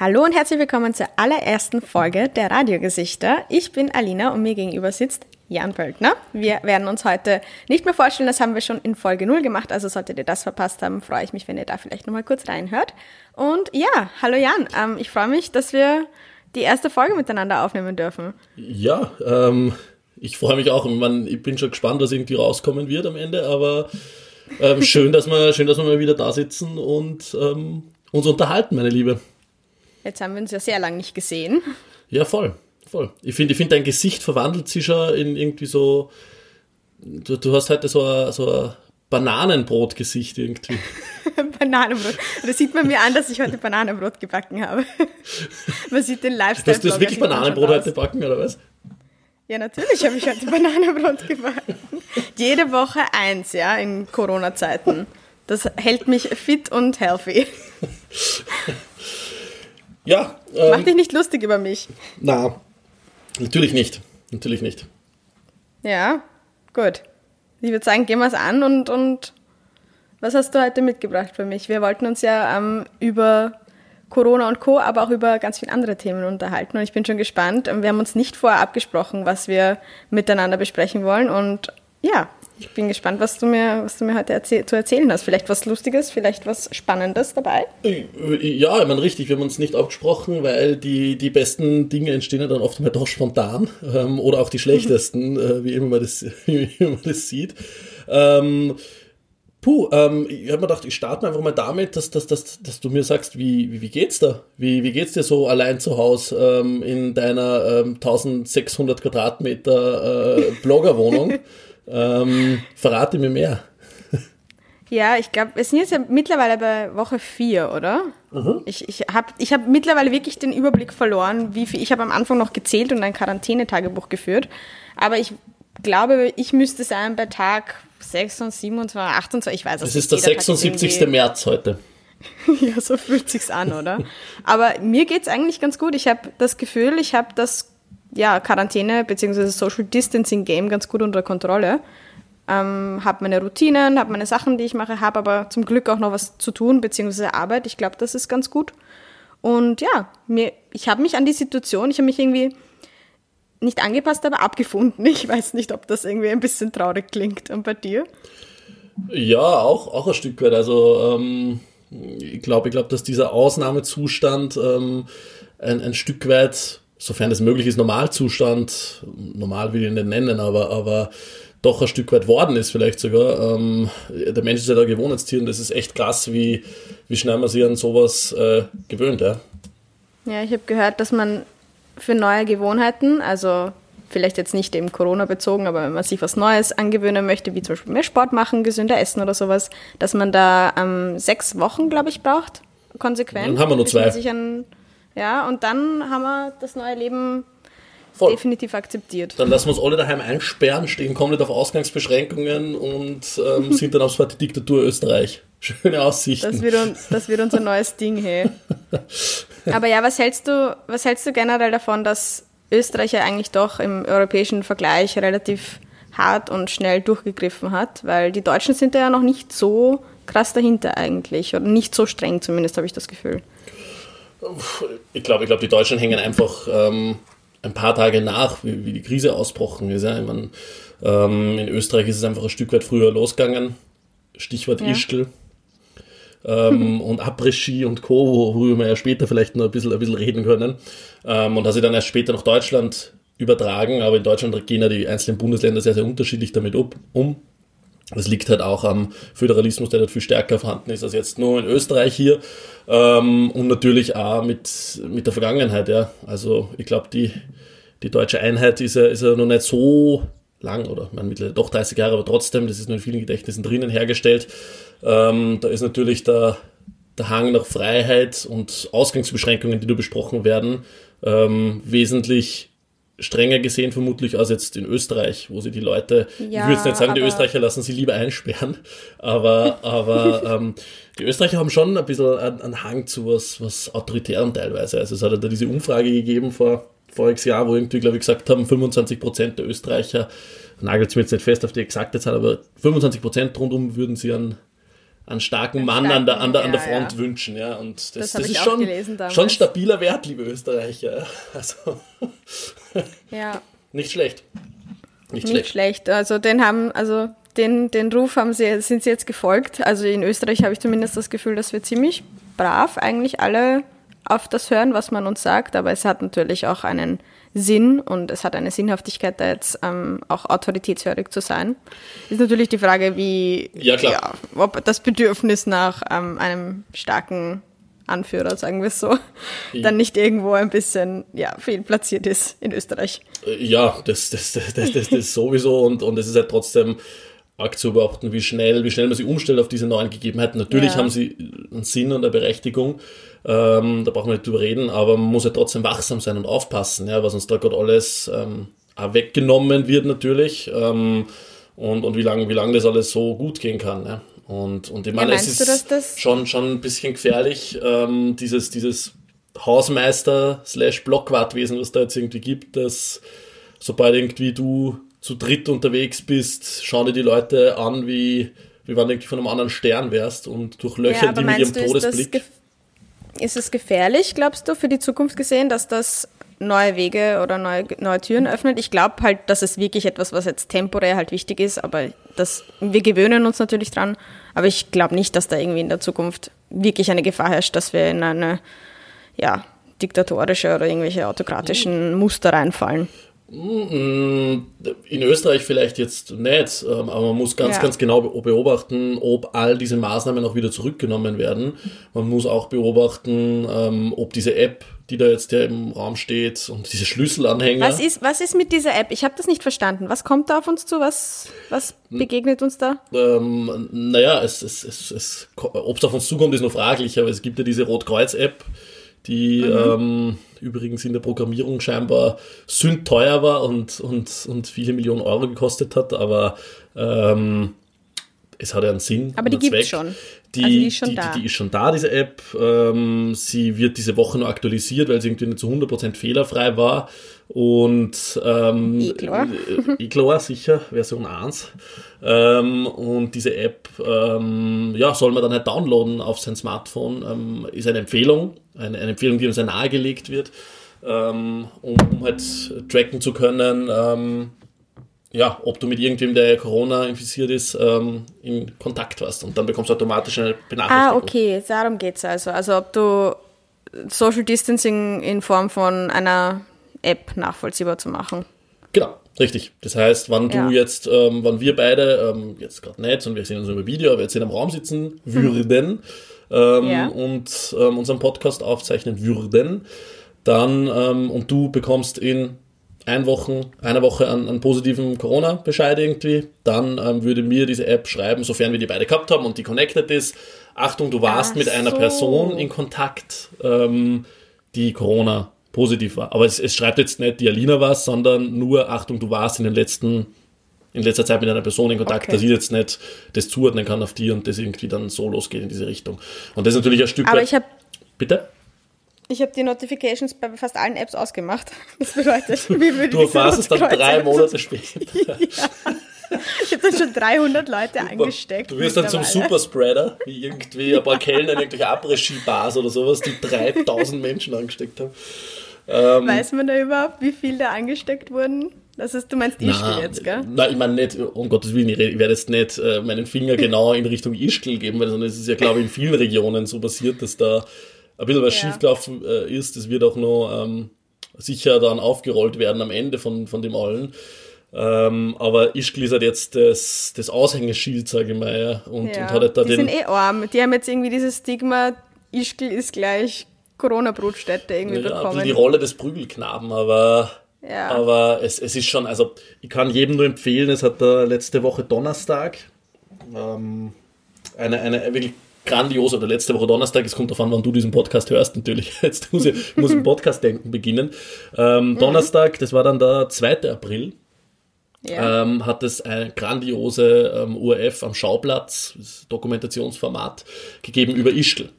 Hallo und herzlich willkommen zur allerersten Folge der Radiogesichter. Ich bin Alina und mir gegenüber sitzt Jan Pöltner. Wir werden uns heute nicht mehr vorstellen, das haben wir schon in Folge 0 gemacht, also solltet ihr das verpasst haben, freue ich mich, wenn ihr da vielleicht nochmal kurz reinhört. Und ja, hallo Jan, ähm, ich freue mich, dass wir die erste Folge miteinander aufnehmen dürfen. Ja, ähm, ich freue mich auch. Man, ich bin schon gespannt, was irgendwie rauskommen wird am Ende, aber ähm, schön, dass wir, schön, dass wir mal wieder da sitzen und ähm, uns unterhalten, meine Liebe. Jetzt haben wir uns ja sehr lange nicht gesehen. Ja, voll. voll. Ich finde, ich find, dein Gesicht verwandelt sich schon in irgendwie so. Du, du hast heute so ein, so ein Bananenbrotgesicht irgendwie. Bananenbrot. Da sieht man mir an, dass ich heute Bananenbrot gebacken habe. man sieht den Lifestyle. Hast du das wirklich Bananenbrot heute gebacken, oder was? Ja, natürlich habe ich heute Bananenbrot gebacken. Jede Woche eins, ja, in Corona-Zeiten. Das hält mich fit und healthy. Ja. Ähm, Mach dich nicht lustig über mich. Na, natürlich nicht. Natürlich nicht. Ja, gut. Ich würde sagen, gehen wir es an und, und was hast du heute mitgebracht für mich? Wir wollten uns ja ähm, über Corona und Co., aber auch über ganz viele andere Themen unterhalten und ich bin schon gespannt. Wir haben uns nicht vorher abgesprochen, was wir miteinander besprechen wollen und ja, ich bin gespannt, was du mir, was du mir heute erzähl zu erzählen hast. Vielleicht was Lustiges, vielleicht was Spannendes dabei? Ja, ich meine, richtig, wir haben uns nicht abgesprochen, weil die, die besten Dinge entstehen ja dann oft mal doch spontan ähm, oder auch die schlechtesten, äh, wie, immer man das, wie man das sieht. Ähm, puh, ähm, ich habe mir gedacht, ich starte einfach mal damit, dass, dass, dass, dass du mir sagst, wie, wie, wie geht's da? Wie, wie geht's dir so allein zu Hause ähm, in deiner 1600 ähm, Quadratmeter äh, Bloggerwohnung? Ähm, verrate mir mehr. Ja, ich glaube, wir sind jetzt ja mittlerweile bei Woche 4, oder? Mhm. Ich, ich habe ich hab mittlerweile wirklich den Überblick verloren, wie viel. Ich habe am Anfang noch gezählt und ein Quarantänetagebuch geführt. Aber ich glaube, ich müsste sein bei Tag 26, 27, 28, ich weiß es nicht. Es ist der 76. März heute. ja, so fühlt sich's an, oder? Aber mir geht's eigentlich ganz gut. Ich habe das Gefühl, ich habe das ja, Quarantäne bzw. Social Distancing Game ganz gut unter Kontrolle. Ähm, habe meine Routinen, habe meine Sachen, die ich mache, habe aber zum Glück auch noch was zu tun bzw. Arbeit. Ich glaube, das ist ganz gut. Und ja, mir, ich habe mich an die Situation, ich habe mich irgendwie nicht angepasst, aber abgefunden. Ich weiß nicht, ob das irgendwie ein bisschen traurig klingt. Und bei dir? Ja, auch, auch ein Stück weit. Also ähm, ich glaube, ich glaube, dass dieser Ausnahmezustand ähm, ein, ein Stück weit sofern es möglich ist, Normalzustand, normal will ich ihn nicht nennen, aber, aber doch ein Stück weit worden ist vielleicht sogar. Ähm, der Mensch ist ja da Gewohnheitstier und das ist echt krass, wie, wie schnell man sich an sowas äh, gewöhnt. Ja, ja ich habe gehört, dass man für neue Gewohnheiten, also vielleicht jetzt nicht eben Corona bezogen, aber wenn man sich was Neues angewöhnen möchte, wie zum Beispiel mehr Sport machen, gesünder essen oder sowas, dass man da ähm, sechs Wochen, glaube ich, braucht, konsequent. Dann haben wir nur zwei. Ja, und dann haben wir das neue Leben Voll. definitiv akzeptiert. Dann lassen wir uns alle daheim einsperren, stehen komplett auf Ausgangsbeschränkungen und ähm, sind dann aufs die Diktatur Österreich. Schöne Aussichten. Das wird, uns, das wird unser neues Ding, hey. Aber ja, was hältst du, was hältst du generell davon, dass Österreich ja eigentlich doch im europäischen Vergleich relativ hart und schnell durchgegriffen hat? Weil die Deutschen sind ja noch nicht so krass dahinter eigentlich oder nicht so streng zumindest, habe ich das Gefühl. Ich glaube, ich glaube, die Deutschen hängen einfach ähm, ein paar Tage nach, wie, wie die Krise ausbrochen ist. Ja. Ich mein, ähm, in Österreich ist es einfach ein Stück weit früher losgegangen. Stichwort ja. Ischgl. Ähm, und Après-Ski und Co., worüber wir ja später vielleicht noch ein bisschen, ein bisschen reden können. Ähm, und dass sie dann erst später nach Deutschland übertragen, aber in Deutschland gehen ja die einzelnen Bundesländer sehr, sehr unterschiedlich damit um. Das liegt halt auch am Föderalismus, der dort viel stärker vorhanden ist als jetzt nur in Österreich hier. Ähm, und natürlich auch mit, mit der Vergangenheit, ja. Also ich glaube, die, die deutsche Einheit ist ja, ist ja noch nicht so lang oder man mittlerweile doch 30 Jahre, aber trotzdem, das ist nur in vielen Gedächtnissen drinnen hergestellt. Ähm, da ist natürlich der, der Hang nach Freiheit und Ausgangsbeschränkungen, die da besprochen werden, ähm, wesentlich strenger gesehen vermutlich als jetzt in Österreich, wo sie die Leute, ja, ich würde jetzt nicht sagen, die Österreicher lassen sie lieber einsperren, aber, aber ähm, die Österreicher haben schon ein bisschen einen, Hang zu was, was Autoritärem teilweise. Also es hat ja da diese Umfrage gegeben vor voriges Jahr, wo irgendwie, glaube ich, gesagt haben, 25 Prozent der Österreicher, nagelt es mir jetzt nicht fest auf die exakte Zahl, aber 25 Prozent rundum würden sie einen, einen starken Mann an der, an der, an der ja, Front ja. wünschen. Ja. Und das, Das das, ist schon, schon stabiler Wert, liebe Österreicher. Also Ja, nicht schlecht. Nicht, nicht schlecht. schlecht. Also den haben, also den, den Ruf haben sie, sind sie jetzt gefolgt. Also in Österreich habe ich zumindest das Gefühl, dass wir ziemlich brav eigentlich alle auf das hören, was man uns sagt, aber es hat natürlich auch einen Sinn und es hat eine Sinnhaftigkeit, da jetzt ähm, auch autoritätshörig zu sein. Ist natürlich die Frage, wie Ja, klar. ob das Bedürfnis nach ähm, einem starken Anführer, sagen wir es so, dann nicht irgendwo ein bisschen ja, fehlplatziert ist in Österreich. Äh, Ja, das, das, das, das, das, das sowieso und, und es ist halt trotzdem arg zu beobachten, wie schnell, wie schnell man sich umstellt auf diese neuen Gegebenheiten. Natürlich Ja. haben sie einen Sinn und eine Berechtigung, ähm, da brauchen wir nicht drüber reden, aber man muss ja trotzdem wachsam sein und aufpassen, ja, was uns da gerade alles ähm, weggenommen wird natürlich ähm, und, und wie lange wie lang das alles so gut gehen kann. Ja. Und, und ich meine, es meinst ist du, das- schon, schon ein bisschen gefährlich, ähm, dieses, dieses Hausmeister slash Blockwartwesen, was da jetzt irgendwie gibt, dass sobald irgendwie du zu dritt unterwegs bist, schauen dir die Leute an, wie, wie wenn du irgendwie von einem anderen Stern wärst und durchlöchern die mit ihrem das, Todesblick. ist es gefährlich, glaubst du, für die Zukunft gesehen, dass das neue Wege oder neue, neue Türen öffnet? Ich glaube halt, dass es wirklich etwas, was jetzt temporär halt wichtig ist, aber das, wir gewöhnen uns natürlich dran, aber ich glaube nicht, dass da irgendwie in der Zukunft wirklich eine Gefahr herrscht, dass wir in eine, ja, diktatorische oder irgendwelche autokratischen Muster reinfallen. In Österreich vielleicht jetzt nicht, ähm, aber man muss ganz, Ja. ganz genau be- beobachten, ob all diese Maßnahmen auch wieder zurückgenommen werden. Man muss auch beobachten, ähm, ob diese App, die da jetzt ja im Raum steht und diese Schlüsselanhänger. Was ist, was ist mit dieser App? Ich habe das nicht verstanden. Was kommt da auf uns zu? Was, was Hm. begegnet uns da? Ähm, naja, es, es, es, es, ob es auf uns zukommt, ist noch fraglich, aber es gibt ja diese Rotkreuz-App, die ähm, übrigens in der Programmierung scheinbar sündteuer war und, und, und viele Millionen Euro gekostet hat, aber ähm, es hat ja einen Sinn. Aber die gibt's Zweck. schon. Die, Also die ist schon die, da. Die, die ist schon da, diese App. Ähm, sie wird diese Woche noch aktualisiert, weil sie irgendwie nicht zu 100% fehlerfrei war. Und ähm, Eklor. äh, Eklor, sicher, Version 1. Ähm, und diese App ähm, ja, soll man dann halt downloaden auf sein Smartphone. Ähm, ist eine Empfehlung, eine, eine Empfehlung, die uns sehr nahegelegt wird, ähm, um, um halt tracken zu können, ähm, ja, ob du mit irgendwem, der Corona infiziert ist, ähm, in Kontakt warst. Und dann bekommst du automatisch eine Benachrichtigung. Ah, okay, darum geht's also. Also ob du Social Distancing in Form von einer App nachvollziehbar zu machen. Genau, richtig. Das heißt, wann Ja. du jetzt, ähm, wann wir beide, ähm, jetzt gerade nicht, und wir sehen uns über Video, aber jetzt in einem Raum sitzen würden ähm, Ja. und ähm, unseren Podcast aufzeichnen würden, dann, ähm, und du bekommst in ein Wochen, einer Woche einen, einen positiven Corona-Bescheid irgendwie, dann ähm, würde mir diese App schreiben, sofern wir die beide gehabt haben und die connected ist, Achtung, du warst Ach mit einer so. Person in Kontakt, ähm, die Corona positiv war. Aber es, es schreibt jetzt nicht, die Alina was, sondern nur, Achtung, du warst in den letzten, in letzter Zeit mit einer Person in Kontakt, Okay. dass ich jetzt nicht das zuordnen kann auf die und das irgendwie dann so losgeht in diese Richtung. Und das ist natürlich ein Stück Aber weit. ich habe bitte? Ich hab die Notifications bei fast allen Apps ausgemacht. Das bedeutet, wie würde Du erfährst es dann drei Monate später. Ich habe dann schon 300 Leute angesteckt. Du wirst dann zum. Superspreader, wie irgendwie ein paar Kellner in irgendwelche Après-Ski-Bars oder sowas, die 3000 Menschen angesteckt haben. Weiß man da überhaupt, wie viele da angesteckt wurden? Das ist, du meinst Ischgl jetzt, gell? Nein, ich meine nicht, um Gottes Willen, ich werde jetzt nicht äh, meinen Finger genau in Richtung Ischgl geben, weil sondern es ist ja, glaube ich, in vielen Regionen so passiert, dass da ein bisschen was Ja. schiefgelaufen äh, ist. Das wird auch noch ähm, sicher dann aufgerollt werden am Ende von, von dem allen. Ähm, aber Ischgl ist halt jetzt das, das Aushängeschild, sage ich mal, ja. Und, Ja. und hat halt da die den. sind eh arm. Die haben jetzt irgendwie dieses Stigma, Ischgl ist gleich Corona-Brutstätte irgendwie Ja, bekommen. die Rolle des Prügelknaben, aber, Ja. aber es, es ist schon, also ich kann jedem nur empfehlen, es hat da letzte Woche Donnerstag ähm, eine, eine wirklich grandiose, oder letzte Woche Donnerstag, es kommt darauf an, wann du diesen Podcast hörst natürlich, jetzt muss ich, muss im Podcast denken beginnen. Ähm, Mhm. Donnerstag, das war dann der 2. April, ja. ähm, hat es ein grandiose ähm, URF am Schauplatz, Dokumentationsformat, gegeben über Ischgl.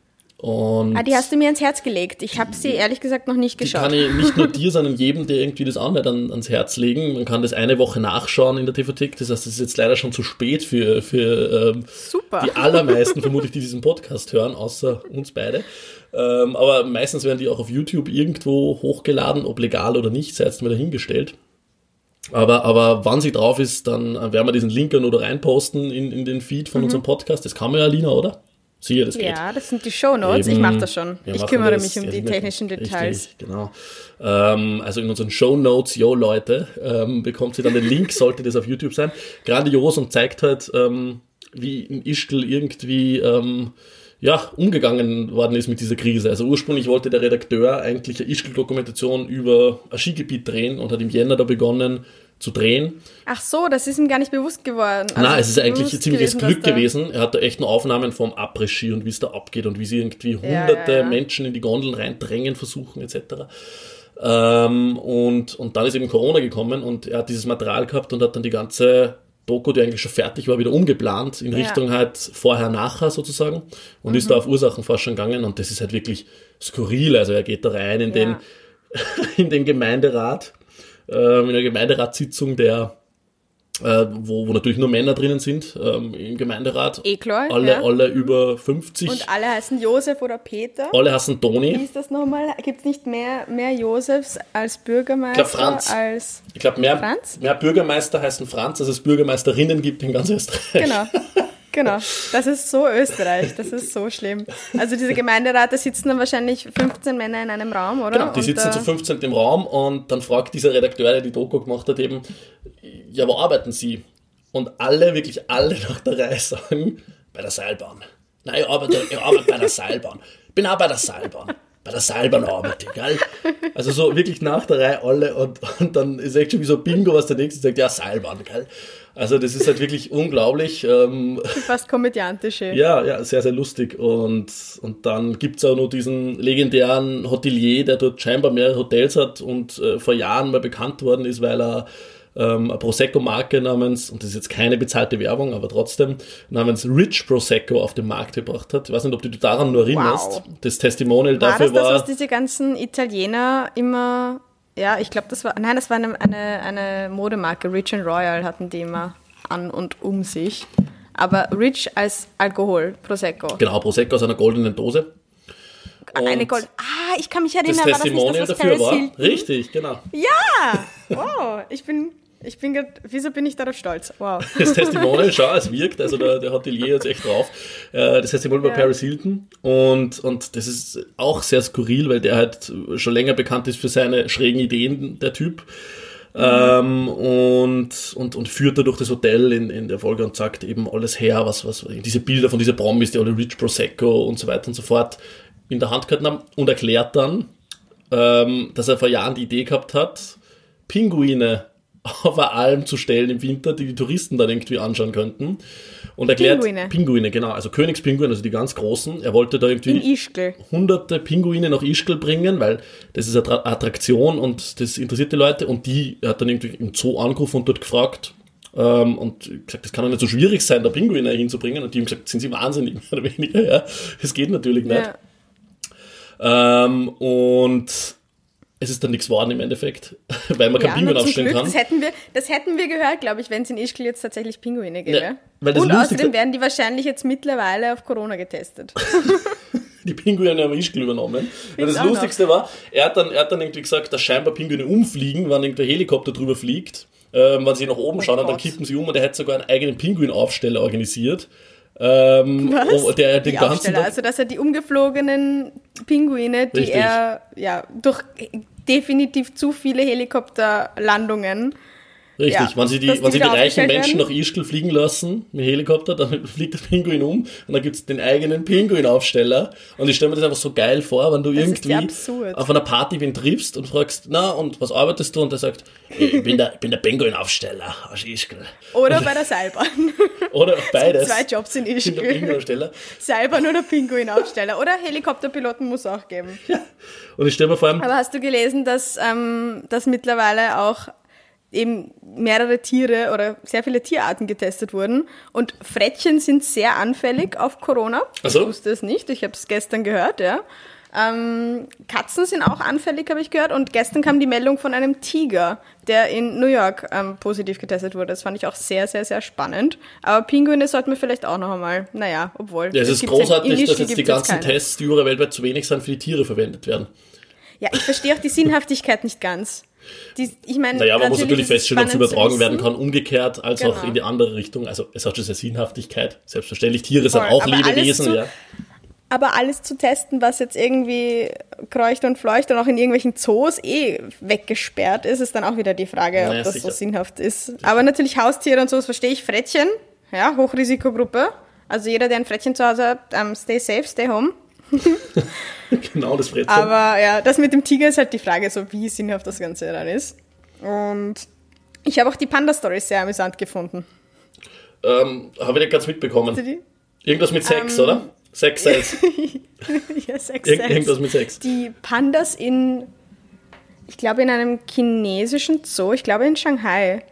Und Ah, die hast du mir ans Herz gelegt. Ich habe sie ehrlich gesagt noch nicht die geschaut. kann ich nicht nur dir, sondern jedem, der irgendwie das anhört, an, ans Herz legen. Man kann das eine Woche nachschauen in der TV-Thek. Das heißt, es ist jetzt leider schon zu spät für, für ähm, Super. die allermeisten vermutlich, die diesen Podcast hören, außer uns beide. Ähm, aber meistens werden die auch auf YouTube irgendwo hochgeladen, ob legal oder nicht, sei jetzt mal dahingestellt. Aber, aber wann sie drauf ist, dann werden wir diesen Link dann oder reinposten in, in den Feed von unserem Podcast. Das kann man ja, Lina, oder? Sicher, das geht. Ja, das sind die Shownotes. Ich Eben, mache das schon. ich kümmere das. mich um Ja, die technischen Details. Richtig, genau. Ähm, also in unseren Show Notes, yo Leute, ähm, bekommt ihr dann den Link, sollte das auf YouTube sein. Grandios und zeigt halt, ähm, wie in Ischgl irgendwie ähm, ja, umgegangen worden ist mit dieser Krise. Also ursprünglich wollte der Redakteur eigentlich eine Ischgl-Dokumentation über ein Skigebiet drehen und hat im Jänner da begonnen zu drehen. Ach so, das ist ihm gar nicht bewusst geworden. Also Nein, es ist eigentlich ziemliches Glück gewesen. Er hat da echt nur Aufnahmen vom Après-Ski und wie es da abgeht und wie sie irgendwie Ja, hunderte ja, ja. Menschen in die Gondeln reindrängen versuchen etc. Ähm, und, und dann ist eben Corona gekommen und er hat dieses Material gehabt und hat dann die ganze Doku, die eigentlich schon fertig war, wieder umgeplant in Ja. Richtung halt vorher-nachher sozusagen und Mhm. ist da auf Ursachenforschung gegangen und das ist halt wirklich skurril. Also er geht da rein in, den, Ja. in den Gemeinderat, ähm, in der Gemeinderatssitzung, der äh, wo, wo natürlich nur Männer drinnen sind ähm, im Gemeinderat. Eh klar, alle, ja. alle über 50. Und alle heißen Josef oder Peter. alle Wie Toni. ist das nochmal? Gibt es nicht mehr, mehr Josefs als Bürgermeister? Ich glaub, Franz. Als Ich glaube, mehr, Franz? mehr Bürgermeister heißen Franz, als es Bürgermeisterinnen gibt in ganz Österreich. Genau. Genau. Das ist so Österreich. Das ist so schlimm. Also diese Gemeinderate sitzen dann wahrscheinlich 15 Männer in einem Raum, oder? Genau, die Und, sitzen äh, zu 15 im Raum und dann fragt dieser Redakteur, der die Doku gemacht hat, eben, ja, wo arbeiten Sie? Und alle, wirklich alle nach der Reihe sagen, bei der Seilbahn. Nein, ich arbeite, ich arbeite bei der Seilbahn. Bin auch bei der Seilbahn. Bei der Seilbahn arbeite ich, gell? Also so wirklich nach der Reihe alle und, und dann ist echt schon wie so Bingo, was der Nächste sagt, ja, Seilbahn, gell? Also das ist halt wirklich unglaublich. Ähm, fast komödiantisch. eh. ja, ja, sehr, sehr lustig. Und, und dann gibt's auch noch diesen legendären Hotelier, der dort scheinbar mehrere Hotels hat und äh, vor Jahren mal bekannt worden ist, weil er ähm, eine Prosecco-Marke namens, und das ist jetzt keine bezahlte Werbung, aber trotzdem, namens Rich Prosecco auf den Markt gebracht hat. Ich weiß nicht, ob du dich daran nur erinnerst. Wow. Das Testimonial War dafür das das, war. was diese ganzen Italiener immer, ja, ich glaube, das war, nein, das war eine, eine, eine Modemarke, Rich and Royal hatten die immer an und um sich. Aber Rich als Alkohol, Prosecco. Genau, Prosecco aus einer goldenen Dose. eine Und Gold. Ah, ich kann mich Das erinnern, war das nicht Testimonial das, was dafür Paris war. Hilton? Richtig, genau. Ja! Wow, ich bin, ich bin grad, wieso bin ich darauf stolz? Wow. das Testimonial, schau, es wirkt, also der, der Hotelier jetzt echt drauf. Äh, Das Testimonial war Ja. Paris Hilton und, und das ist auch sehr skurril, weil der halt schon länger bekannt ist für seine schrägen Ideen, der Typ. Ähm, und, und, und führt da durch das Hotel in, in der Folge und sagt eben alles her, was, was diese Bilder von dieser Promis, die alle Rich Prosecco und so weiter und so fort in der Hand gehalten haben und erklärt dann, ähm, dass er vor Jahren die Idee gehabt hat, Pinguine auf eine Alm zu stellen im Winter, die die Touristen dann irgendwie anschauen könnten. Und erklärt, Pinguine. Pinguine, genau, also Königspinguine, also die ganz großen. Er wollte da irgendwie hunderte Pinguine nach Ischgl bringen, weil das ist eine Tra- Attraktion und das interessiert die Leute. Und die hat dann irgendwie im Zoo angerufen und dort gefragt, ähm, und gesagt, das kann doch nicht so schwierig sein, da Pinguine hinzubringen. Und die haben gesagt, sind sie wahnsinnig, mehr oder weniger, ja. Das geht natürlich nicht. Ja. Ähm, und es ist dann nichts geworden im Endeffekt, weil man kein Ja, Pinguin aufstellen Glück. kann. Das hätten, wir, das hätten wir gehört, glaube ich, wenn es in Ischgl jetzt tatsächlich Pinguine gäbe. Ja, Und Lustigste- außerdem werden die wahrscheinlich jetzt mittlerweile auf Corona getestet. die Pinguine haben Ischgl übernommen. Und das auch noch. Lustigste war, er hat, dann, er hat dann irgendwie gesagt, dass scheinbar Pinguine umfliegen, wenn irgendein Helikopter drüber fliegt. Ähm, wenn sie nach oben schauen, und dann Oh kippen sie um und er hat sogar einen eigenen Pinguinaufsteller organisiert. Ähm, Was? oh, der den die ganzen Aufsteller, also dass er die umgeflogenen Pinguine, die Richtig. er ja durch definitiv zu viele Helikopterlandungen Richtig, Ja, wenn sie die, wenn sie die reichen Menschen nach Ischgl fliegen lassen mit Helikopter, dann fliegt der Pinguin um und dann gibt's den eigenen Pinguinaufsteller. Und ich stelle mir das einfach so geil vor, wenn du ist irgendwie ja auf einer Party wen triffst und fragst, na, und was arbeitest du? Und der sagt, ich bin der, ich bin der Pinguinaufsteller aus Ischgl. oder bei der Seilbahn. Oder beides. Zwei Jobs in bin der Ischgl. Pinguinaufsteller. Seilbahn oder Pinguinaufsteller. Oder Helikopterpiloten muss auch geben. Und ich stelle mir vor allem, Aber hast du gelesen, dass, ähm, dass mittlerweile auch eben mehrere Tiere oder sehr viele Tierarten getestet wurden. Und Frettchen sind sehr anfällig auf Corona. Ach so. Ich wusste es nicht, ich habe es gestern gehört, ja. Ähm, Katzen sind auch anfällig, habe ich gehört. Und gestern kam die Meldung von einem Tiger, der in New York ähm, positiv getestet wurde. Das fand ich auch sehr, sehr, sehr spannend. Aber Pinguine sollten wir vielleicht auch noch einmal, naja, obwohl. Ja, es ist großartig, dass jetzt die ganzen. Tests, die überall weltweit zu wenig sind, für die Tiere verwendet werden. Ja, ich verstehe auch die Sinnhaftigkeit nicht ganz. Die, ich meine, Naja, man muss natürlich feststellen, ob es übertragen werden kann, umgekehrt, als auch Genau. in die andere Richtung. Also es hat schon sehr Sinnhaftigkeit. Selbstverständlich, Tiere sind Voll, auch aber Lebewesen, zu- ja. Aber alles zu testen, was jetzt irgendwie kreucht und fleucht und auch in irgendwelchen Zoos eh weggesperrt ist, ist dann auch wieder die Frage, Naja, ob das so sicher. sinnhaft ist. Aber natürlich Haustiere und so, das verstehe ich. Frettchen, ja, Hochrisikogruppe. Also jeder, der ein Frettchen zu Hause hat, ähm, stay safe, stay home. genau das Frettchen. Aber ja, das mit dem Tiger ist halt die Frage, so wie sinnhaft das Ganze dann ist. Und ich habe auch die Panda-Story sehr amüsant gefunden. Ähm, Habe ich nicht ganz mitbekommen. Irgendwas mit Sex, Ähm, oder? Sex, Sex. ja, Sex, Ir Sex. irgendwas mit Sex. Die Pandas in, ich glaube, in einem chinesischen Zoo, ich glaube in Shanghai,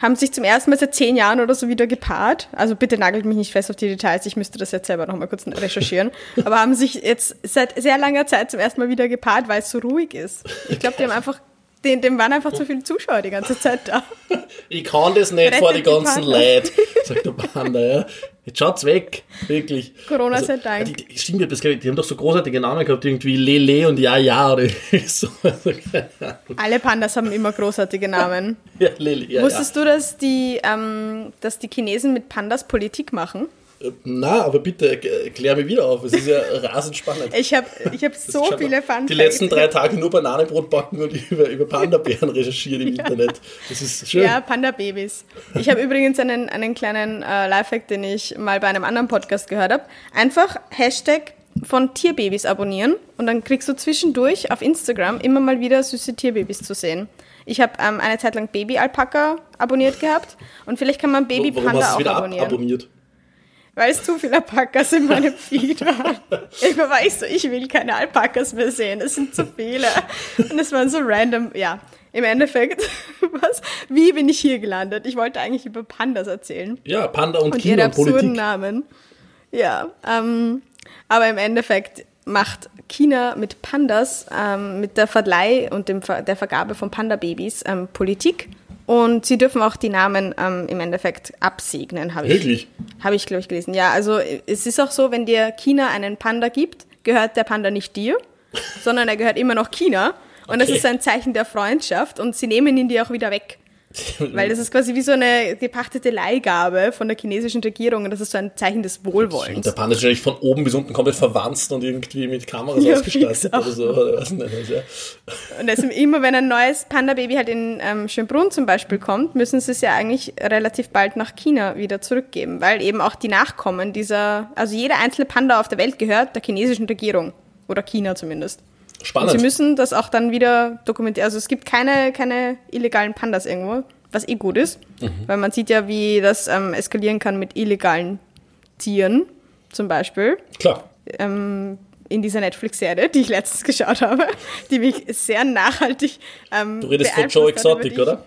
haben sich zum ersten Mal seit zehn Jahren oder so wieder gepaart. Also bitte nagelt mich nicht fest auf die Details, ich müsste das jetzt selber noch mal kurz recherchieren. Aber haben sich jetzt seit sehr langer Zeit zum ersten Mal wieder gepaart, weil es so ruhig ist. Ich glaube, die haben einfach, dem, dem waren einfach zu viele Zuschauer die ganze Zeit da. Ich kann das nicht Rettet vor die ganzen. Leute, sagt der Panda, ja. Jetzt schaut's weg, wirklich. Corona Also, sei Dank. Die, die, stimmt, das, die haben doch so großartige Namen gehabt, irgendwie Lele und Ja, Ja oder so. Also. Alle Pandas haben immer großartige Namen. ja, Lele, ja, Wusstest du, dass die, ähm, dass die Chinesen mit Pandas Politik machen? Ja. Na, aber bitte äh, klär mich wieder auf, es ist ja rasend spannend. Ich habe ich hab so viele Fun Die letzten drei Tage nur Bananenbrot backen und über, über Panda-Bären recherchiert im Internet. Das ist schön. Ja, Panda-Babys. Ich habe übrigens einen, einen kleinen äh, Lifehack, den ich mal bei einem anderen Podcast gehört habe. Einfach Hashtag von Tierbabys abonnieren und dann kriegst du zwischendurch auf Instagram immer mal wieder süße Tierbabys zu sehen. Ich habe ähm, eine Zeit lang Baby-Alpaka abonniert gehabt und vielleicht kann man Baby-Panda auch wieder ab abonnieren. abonniert? Weil es zu viele Alpakas in meinem Feed waren. Irgendwann war ich so, ich will keine Alpakas mehr sehen, es sind zu viele. Und es waren so random, ja. Im Endeffekt, was, wie bin ich hier gelandet? Ich wollte eigentlich über Pandas erzählen Ja, Panda und, und China ihre und absurden Politik. Namen. Ja, ähm, aber im Endeffekt macht China mit Pandas, ähm, mit der Verleih und dem, der Vergabe von Panda-Babys ähm, Politik. Und sie dürfen auch die Namen ähm, im Endeffekt absegnen, habe ich, Wirklich? Habe ich, glaube ich, gelesen. Ja, also es ist auch so, wenn dir China einen Panda gibt, gehört der Panda nicht dir, sondern er gehört immer noch China. Und das Okay. ist ein Zeichen der Freundschaft und sie nehmen ihn dir auch wieder weg. Weil das ist quasi wie so eine gepachtete Leihgabe von der chinesischen Regierung und das ist so ein Zeichen des Und Wohlwollens. der Panda ist wahrscheinlich von oben bis unten komplett verwanzt und irgendwie mit Kameras Ja, ausgestattet oder so. Und deswegen immer, wenn ein neues Panda-Baby halt in ähm, Schönbrunn zum Beispiel kommt, müssen sie es ja eigentlich relativ bald nach China wieder zurückgeben, weil eben auch die Nachkommen dieser, also jeder einzelne Panda auf der Welt gehört der chinesischen Regierung oder China zumindest. Und Spannend. sie müssen das auch dann wieder dokumentieren. Also es gibt keine, keine illegalen Pandas irgendwo, was eh gut ist, Mhm. weil man sieht ja, wie das ähm, eskalieren kann mit illegalen Tieren zum Beispiel. Klar. Ähm, in dieser Netflix-Serie, die ich letztens geschaut habe, die mich sehr nachhaltig ähm, Du redest von Joe Exotic, oder?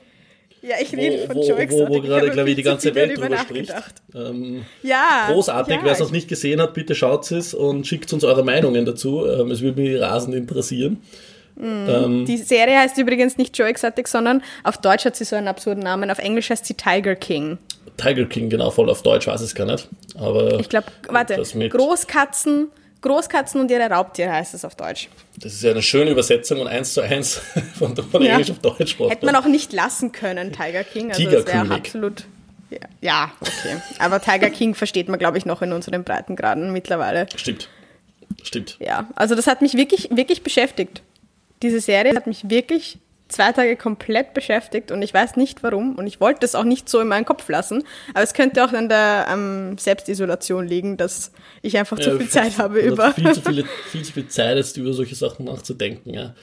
Ja, ich Wo, rede von wo, Joe wo, wo Ich gerade, glaube ich, die ganze Welt drüber spricht. Ähm, Ja. großartig, ja, wer es noch ich- nicht gesehen hat, bitte schaut es und schickt uns eure Meinungen dazu. Ähm, es würde mich rasend interessieren. Ähm, Die Serie heißt übrigens nicht Joe Exotic, sondern auf Deutsch hat sie so einen absurden Namen. Auf Englisch heißt sie Tiger King. Tiger King, genau, voll auf Deutsch, weiß ich gar nicht. Aber Ich glaube, warte, Großkatzen, Großkatzen und ihre Raubtiere heißt es auf Deutsch. das ist ja eine schöne Übersetzung und eins zu eins von, von Ja. Englisch auf Deutsch. Hätte man auch nicht lassen können, Tiger King. Also das wäre absolut. Ja, ja, okay. Aber Tiger King versteht man, glaube ich, noch in unseren Breitengraden mittlerweile. Stimmt. Stimmt. Ja, also das hat mich wirklich, wirklich beschäftigt. Diese Serie hat mich wirklich zwei Tage komplett beschäftigt und ich weiß nicht warum und ich wollte es auch nicht so in meinen Kopf lassen, aber es könnte auch an der ähm, Selbstisolation liegen, dass ich einfach zu Ja, viel Zeit habe über. Viel zu, viele, viel zu viel Zeit, jetzt über solche Sachen nachzudenken, ja.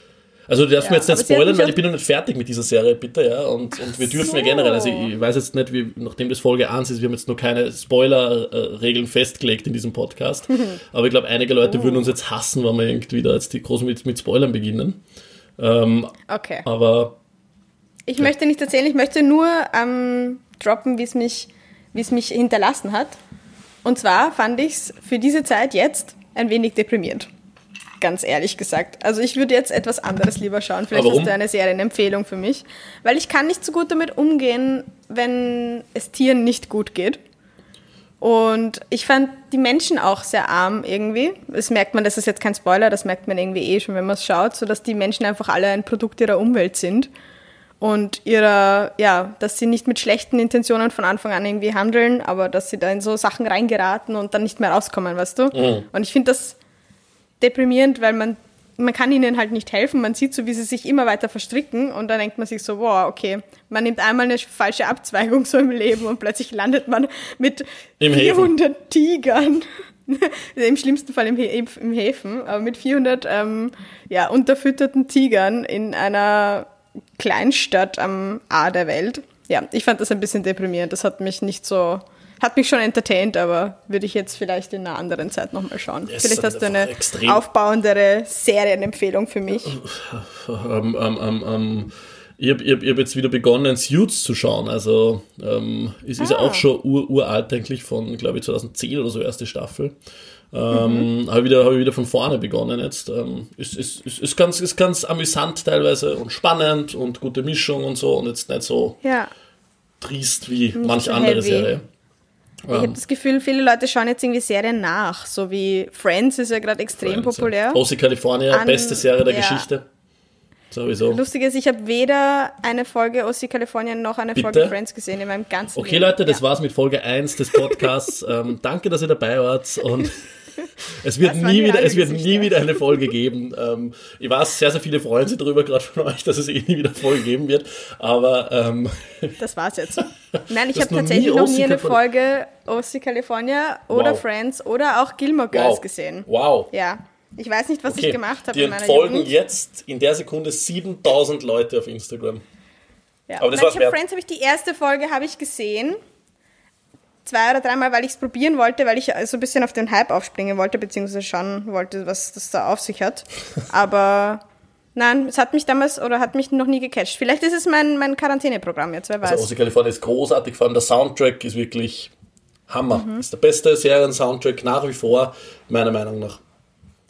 Also du darfst Ja, mir jetzt nicht spoilern, weil ich bin noch nicht fertig mit dieser Serie, bitte, ja. Und, und wir dürfen ja so. generell, also ich, weiß jetzt nicht, wie, nachdem das Folge 1 ist, wir haben jetzt noch keine Spoiler-Regeln festgelegt in diesem Podcast. Aber ich glaube, einige Leute würden uns jetzt hassen, wenn wir irgendwie da jetzt die groß mit, mit Spoilern beginnen. Ähm, Okay. aber Ich möchte nicht erzählen, ich möchte nur ähm, droppen, wie es mich, wie es mich hinterlassen hat. Und zwar fand ich es für diese Zeit jetzt ein wenig deprimierend. Ganz ehrlich gesagt. Also ich würde jetzt etwas anderes lieber schauen. Vielleicht hast du eine Serienempfehlung für mich. Weil ich kann nicht so gut damit umgehen, wenn es Tieren nicht gut geht. Und ich fand die Menschen auch sehr arm irgendwie. Das merkt man, das ist jetzt kein Spoiler, das merkt man irgendwie eh schon, wenn man es schaut, so dass die Menschen einfach alle ein Produkt ihrer Umwelt sind und ihrer, ja, dass sie nicht mit schlechten Intentionen von Anfang an irgendwie handeln, aber dass sie da in so Sachen reingeraten und dann nicht mehr rauskommen, weißt du? Und ich finde das deprimierend, weil man, man kann ihnen halt nicht helfen. Man sieht so, wie sie sich immer weiter verstricken und dann denkt man sich so, wow, okay, man nimmt einmal eine falsche Abzweigung so im Leben und plötzlich landet man mit Im 400 Tigern. Im schlimmsten Fall im, He im Häfen, aber mit 400 ähm, ja, unterfütterten Tigern in einer Kleinstadt am A der Welt. Ja, ich fand das ein bisschen deprimierend. Das hat mich nicht so, hat mich schon entertained, aber würde ich jetzt vielleicht in einer anderen Zeit nochmal schauen. Es vielleicht ist hast du eine extrem- aufbauendere Serienempfehlung für mich. Ähm, ähm, ähm, ähm, ich habe hab, hab jetzt wieder begonnen, Suits zu schauen. Also ähm, es ist ja Ah. auch schon ur, uralt eigentlich von, glaube ich, 2010 oder so erste Staffel. Ähm, habe ich wieder, hab wieder von vorne begonnen jetzt. Ähm, ist, ist, ist, ist, ganz, ist ganz amüsant teilweise und spannend und gute Mischung und so und jetzt nicht so Ja. triest wie manch so andere heavy. Serie. Ich habe das Gefühl, viele Leute schauen jetzt irgendwie Serien nach, so wie Friends ist ja gerade extrem Friends, populär. Ja. OC California, An- beste Serie der ja. Geschichte. Sowieso. Lustig ist, ich habe weder eine Folge OC California noch eine Bitte? Folge Friends gesehen in meinem ganzen Okay, Leben. Leute, das ja. war's mit Folge 1 des Podcasts. ähm, danke, dass ihr dabei wart und es wird nie wieder, es wird Gesichter. nie wieder eine Folge geben. Ähm, ich weiß, sehr, sehr viele freuen sich darüber, gerade von euch, dass es eh nie wieder Folge geben wird. Aber ähm, Das war's jetzt. Nein, ich habe tatsächlich noch OC nie eine Folge OC California oder Wow. Friends oder auch Gilmore Girls wow. gesehen. Wow. Ja. Ich weiß nicht, was Okay. ich gemacht habe Die in meiner folgen Jugend. jetzt in der Sekunde 7000 Leute auf Instagram. Ja. Aber das Nein, war's ich hab. Friends habe ich die erste Folge habe ich gesehen. Zwei oder dreimal, weil ich es probieren wollte, weil ich so ein bisschen auf den Hype aufspringen wollte, beziehungsweise schauen wollte, was das da auf sich hat. Aber nein, es hat mich damals oder hat mich noch nie gecatcht. Vielleicht ist es mein, mein Quarantäneprogramm jetzt, wer weiß. Also OC California ist großartig, vor allem der Soundtrack ist wirklich Hammer. Mhm. Ist der beste Serien-Soundtrack nach wie vor, meiner Meinung nach.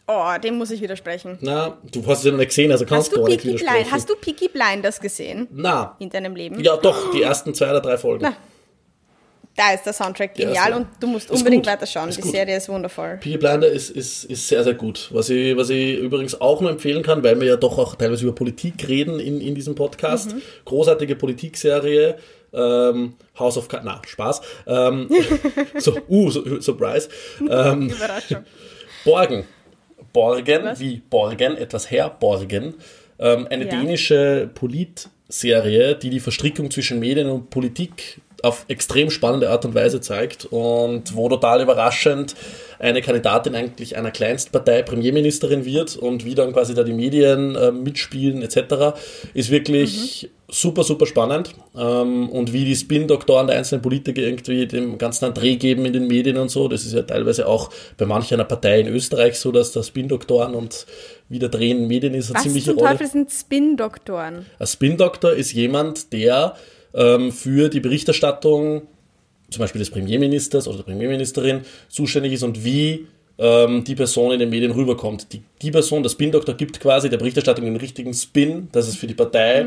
oh, dem muss ich widersprechen. Na, du hast es ja noch nicht gesehen, also kannst du, gar nicht widersprechen. Blind, hast du Peaky Blinders gesehen Na, in deinem Leben? ja doch, die ersten zwei oder drei Folgen. Na, Da ist der Soundtrack genial ist- und du musst unbedingt gut. weiterschauen. Ist Die gut. Serie ist wundervoll. Peaky Blinder ist, ist, ist sehr, sehr gut. Was ich, was ich übrigens auch nur empfehlen kann, weil wir ja doch auch teilweise über Politik reden in, in diesem Podcast. Mhm. Großartige Politikserie. Ähm, House of Cards, na, Spaß. Ähm, so, uh, so, Surprise. Ähm, Überraschung. Borgen. Borgen, wie Borgen, etwas herborgen. Ähm, eine Ja. dänische Politserie, die die Verstrickung zwischen Medien und Politik auf extrem spannende Art und Weise zeigt und wo total überraschend eine Kandidatin eigentlich einer Kleinstpartei Premierministerin wird und wie dann quasi da die Medien äh, mitspielen etc. ist wirklich super, super spannend ähm, und wie die Spin-Doktoren der einzelnen Politiker irgendwie dem Ganzen einen Dreh geben in den Medien und so. Das ist ja teilweise auch bei manch einer Partei in Österreich so, dass da Spin-Doktoren und wieder drehen Medien ist eine Was ziemliche zum Rolle. Teufel sind Spin-Doktoren? Ein Spin-Doktor ist jemand, der ähm, für die Berichterstattung zum Beispiel des Premierministers oder der Premierministerin zuständig ist und wie ähm, die Person in den Medien rüberkommt. Die, die Person, der Spin-Doktor, gibt quasi der Berichterstattung den richtigen Spin, dass es für die Partei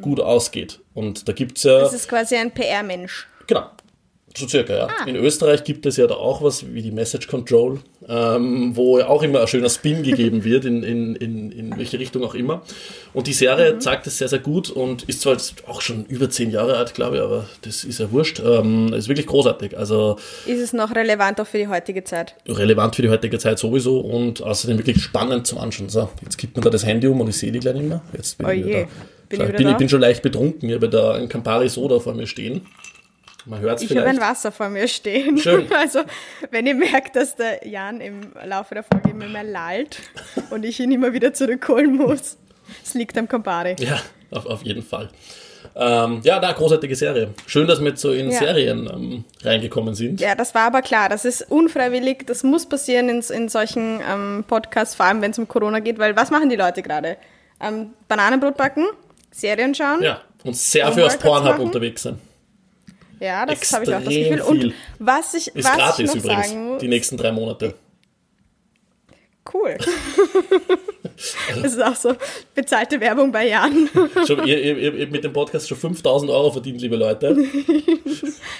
gut ausgeht. Und da gibt es ja... Das ist quasi ein PR-Mensch. Genau. So circa, ja. In Österreich gibt es ja da auch was wie die Message Control, ähm, wo auch immer ein schöner Spin gegeben wird, in, in, in, in welche Richtung auch immer. Und die Serie zeigt es sehr, sehr gut und ist zwar jetzt auch schon über zehn Jahre alt, glaube ich, aber das ist ja wurscht. Ähm, ist wirklich großartig. Also Ist es noch relevant auch für die heutige Zeit? relevant für die heutige Zeit sowieso und außerdem wirklich spannend zum Anschauen. So, jetzt gibt man da das Handy um und ich sehe die gleich nicht mehr. Jetzt bin Oh ich wieder da. Bin ich bin, ich bin schon leicht betrunken. Ich habe da ein Campari Soda vor mir stehen. Man hört es Ich habe vielleicht. ein Wasser vor mir stehen. Schön. Also, wenn ihr merkt, dass der Jan im Laufe der Folge immer mehr lallt und ich ihn immer wieder zurückholen muss, es liegt am Campari. Ja, auf, auf jeden Fall. Ähm, ja, da großartige Serie. Schön, dass wir jetzt so in Ja. Serien ähm, reingekommen sind. Ja, das war aber klar. Das ist unfreiwillig. Das muss passieren in, in solchen ähm, Podcasts, vor allem wenn es um Corona geht. Weil was machen die Leute gerade? Ähm, Bananenbrot backen? Serien schauen? Ja, Und sehr viel auf Pornhub unterwegs sind. Ja, das habe ich auch das Gefühl. Und was ich, ist was gratis ich noch übrigens, sagen muss, die nächsten drei Monate. Cool. das ist auch so bezahlte Werbung bei Jan. Schon, ihr, ihr, ihr mit dem Podcast schon 5000 Euro verdient, liebe Leute.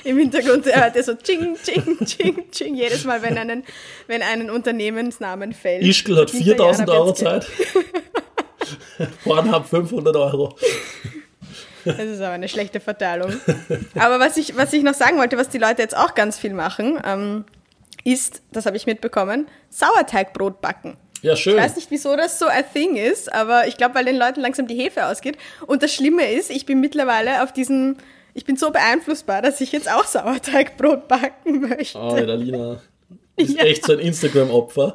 Im Hintergrund hört er so ching, ching, ching, ching, jedes Mal, wenn, einen, wenn einen Unternehmensnamen fällt. Ischgl hat Hinter 4000 Jan Euro. Zeit. Pornhub 500 Euro. Das ist aber eine schlechte Verteilung. Aber was ich, was ich noch sagen wollte, was die Leute jetzt auch ganz viel machen, ähm, ist, das habe ich mitbekommen, Sauerteigbrot backen. Ja, schön. Ich weiß nicht, wieso das so ein Thing ist, aber ich glaube, weil den Leuten langsam die Hefe ausgeht. Und das Schlimme ist, ich bin mittlerweile auf diesem, ich bin so beeinflussbar, dass ich jetzt auch Sauerteigbrot backen möchte. Oh, Alina. Du bist Ja. echt so ein Instagram-Opfer.